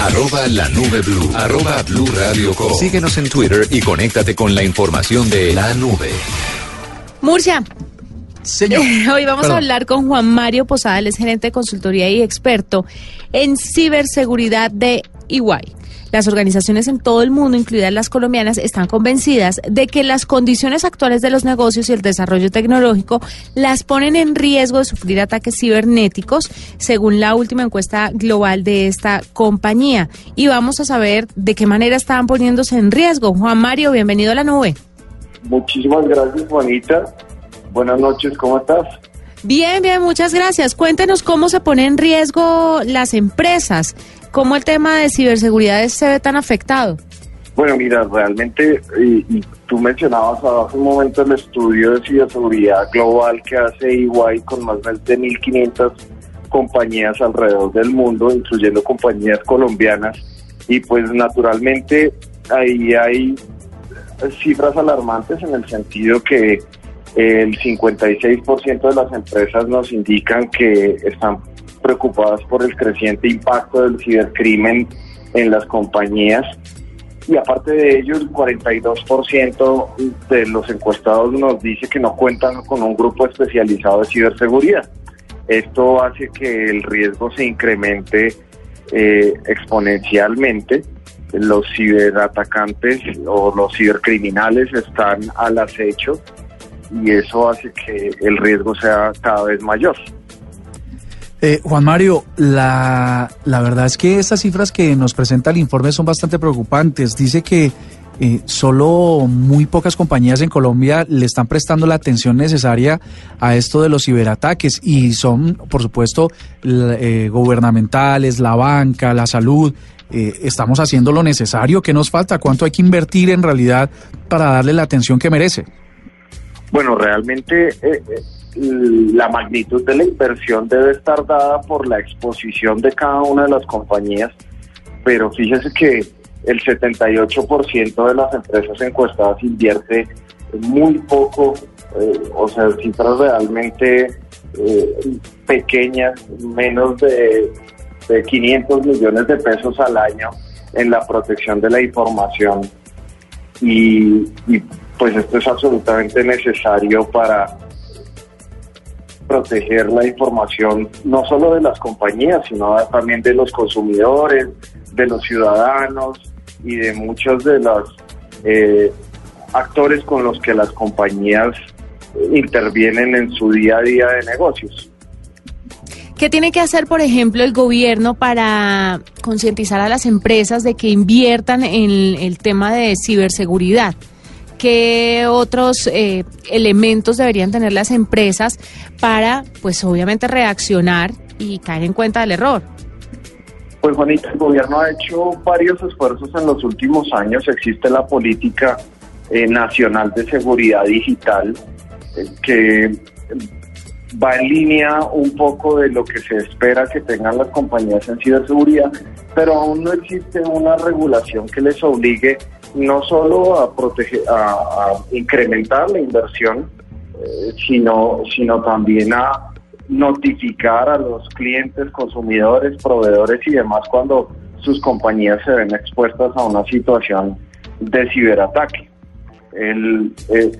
Arroba la nube blue. Arroba blue radio com. Síguenos en Twitter y conéctate con la información de la nube. Murcia. Señor. Hoy vamos Perdón. a hablar con Juan Mario Posada, él es gerente de consultoría y experto en ciberseguridad de EY. Las organizaciones en todo el mundo, incluidas las colombianas, están convencidas de que las condiciones actuales de los negocios y el desarrollo tecnológico las ponen en riesgo de sufrir ataques cibernéticos, según la última encuesta global de esta compañía. Y vamos a saber de qué manera están poniéndose en riesgo. Juan Mario, bienvenido a la nube. Muchísimas gracias, Juanita. Buenas noches, ¿cómo estás? Bien, bien, muchas gracias. Cuéntenos cómo se pone en riesgo las empresas, cómo el tema de ciberseguridad se ve tan afectado. Bueno, mira, realmente, y, y tú mencionabas hace un momento el estudio de ciberseguridad global que hace EY con más de 1.500 compañías alrededor del mundo, incluyendo compañías colombianas, y pues naturalmente ahí hay cifras alarmantes en el sentido que el 56% de las empresas nos indican que están preocupadas por el creciente impacto del cibercrimen en las compañías y aparte de ello el 42% de los encuestados nos dice que no cuentan con un grupo especializado de ciberseguridad. Esto hace que el riesgo se incremente eh, exponencialmente. Los ciberatacantes o los cibercriminales están al acecho y eso hace que el riesgo sea cada vez mayor. Eh, Juan Mario, la, la verdad es que estas cifras que nos presenta el informe son bastante preocupantes. Dice que eh, solo muy pocas compañías en Colombia le están prestando la atención necesaria a esto de los ciberataques y son, por supuesto, eh, gubernamentales, la banca, la salud. Eh, estamos haciendo lo necesario. ¿Qué nos falta? ¿Cuánto hay que invertir en realidad para darle la atención que merece? Bueno, realmente eh, eh, la magnitud de la inversión debe estar dada por la exposición de cada una de las compañías, pero fíjese que el 78% de las empresas encuestadas invierte muy poco, eh, o sea, cifras realmente pequeñas, menos de, de 500 millones de pesos al año en la protección de la información y, pues esto es absolutamente necesario para proteger la información no solo de las compañías, sino también de los consumidores, de los ciudadanos y de muchos de los eh, actores con los que las compañías intervienen en su día a día de negocios. ¿Qué tiene que hacer, por ejemplo, el gobierno para concientizar a las empresas de que inviertan en el tema de ciberseguridad? ¿Qué otros eh, elementos deberían tener las empresas para, pues obviamente, reaccionar y caer en cuenta del error? Pues Juanita, el gobierno ha hecho varios esfuerzos en los últimos años. Existe la política eh, nacional de seguridad digital eh, que va en línea un poco de lo que se espera que tengan las compañías en ciberseguridad, pero aún no existe una regulación que les obligue no solo a proteger, a, incrementar la inversión, eh, sino, sino también a notificar a los clientes, consumidores, proveedores y demás cuando sus compañías se ven expuestas a una situación de ciberataque. El, eh,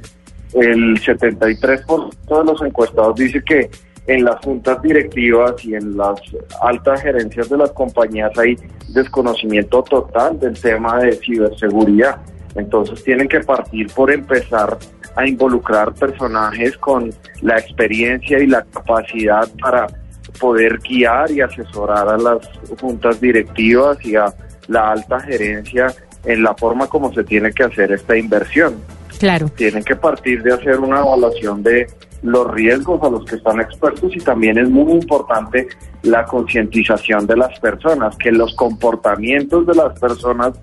el 73% de los encuestados dice que en las juntas directivas y en las altas gerencias de las compañías hay desconocimiento total del tema de ciberseguridad. Entonces tienen que partir por empezar a involucrar personajes con la experiencia y la capacidad para poder guiar y asesorar a las juntas directivas y a la alta gerencia en la forma como se tiene que hacer esta inversión. Claro. Tienen que partir de hacer una evaluación de los riesgos a los que están expuestos y también es muy importante la concientización de las personas, que los comportamientos de las personas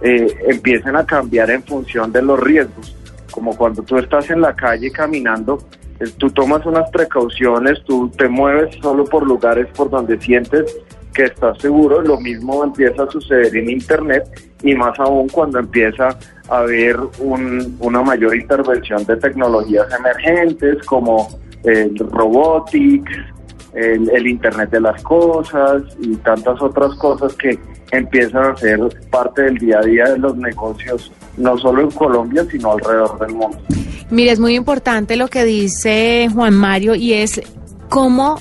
eh, empiecen a cambiar en función de los riesgos. Como cuando tú estás en la calle caminando, eh, tú tomas unas precauciones, tú te mueves solo por lugares por donde sientes que estás seguro, lo mismo empieza a suceder en Internet y más aún cuando empieza a haber un, una mayor intervención de tecnologías emergentes como el robotics, el, el, Internet de las cosas y tantas otras cosas que empiezan a ser parte del día a día de los negocios, no solo en Colombia, sino alrededor del mundo. Mire, es muy importante lo que dice Juan Mario y es cómo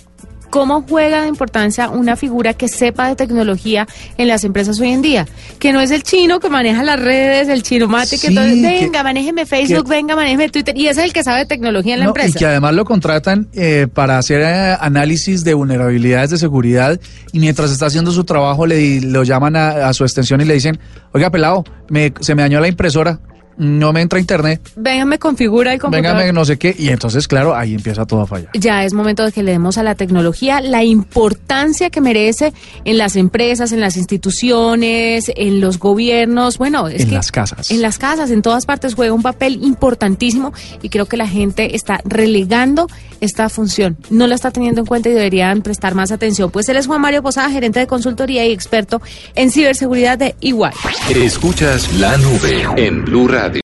¿Cómo juega de importancia una figura que sepa de tecnología en las empresas hoy en día? Que no es el chino que maneja las redes, el chino mate, que todo, venga, manéjeme Facebook, venga, manéjeme Twitter, y ese es el que sabe de tecnología en la empresa. Y que además lo contratan eh, para hacer eh, análisis de vulnerabilidades de seguridad y mientras está haciendo su trabajo le lo llaman a, a su extensión y le dicen, oiga, pelado, me, se me dañó la impresora no me entra internet. Venga, me configura el computador. Venga, no sé qué. Y entonces, claro, ahí empieza todo a fallar. Ya es momento de que le demos a la tecnología la importancia que merece en las empresas, en las instituciones, en los gobiernos. Bueno, es en que las casas. En las casas, en todas partes juega un papel importantísimo y creo que la gente está relegando esta función. No la está teniendo en cuenta y deberían prestar más atención. Pues él es Juan Mario Posada, gerente de consultoría y experto en ciberseguridad de Igual. Escuchas la nube en Blue Radio.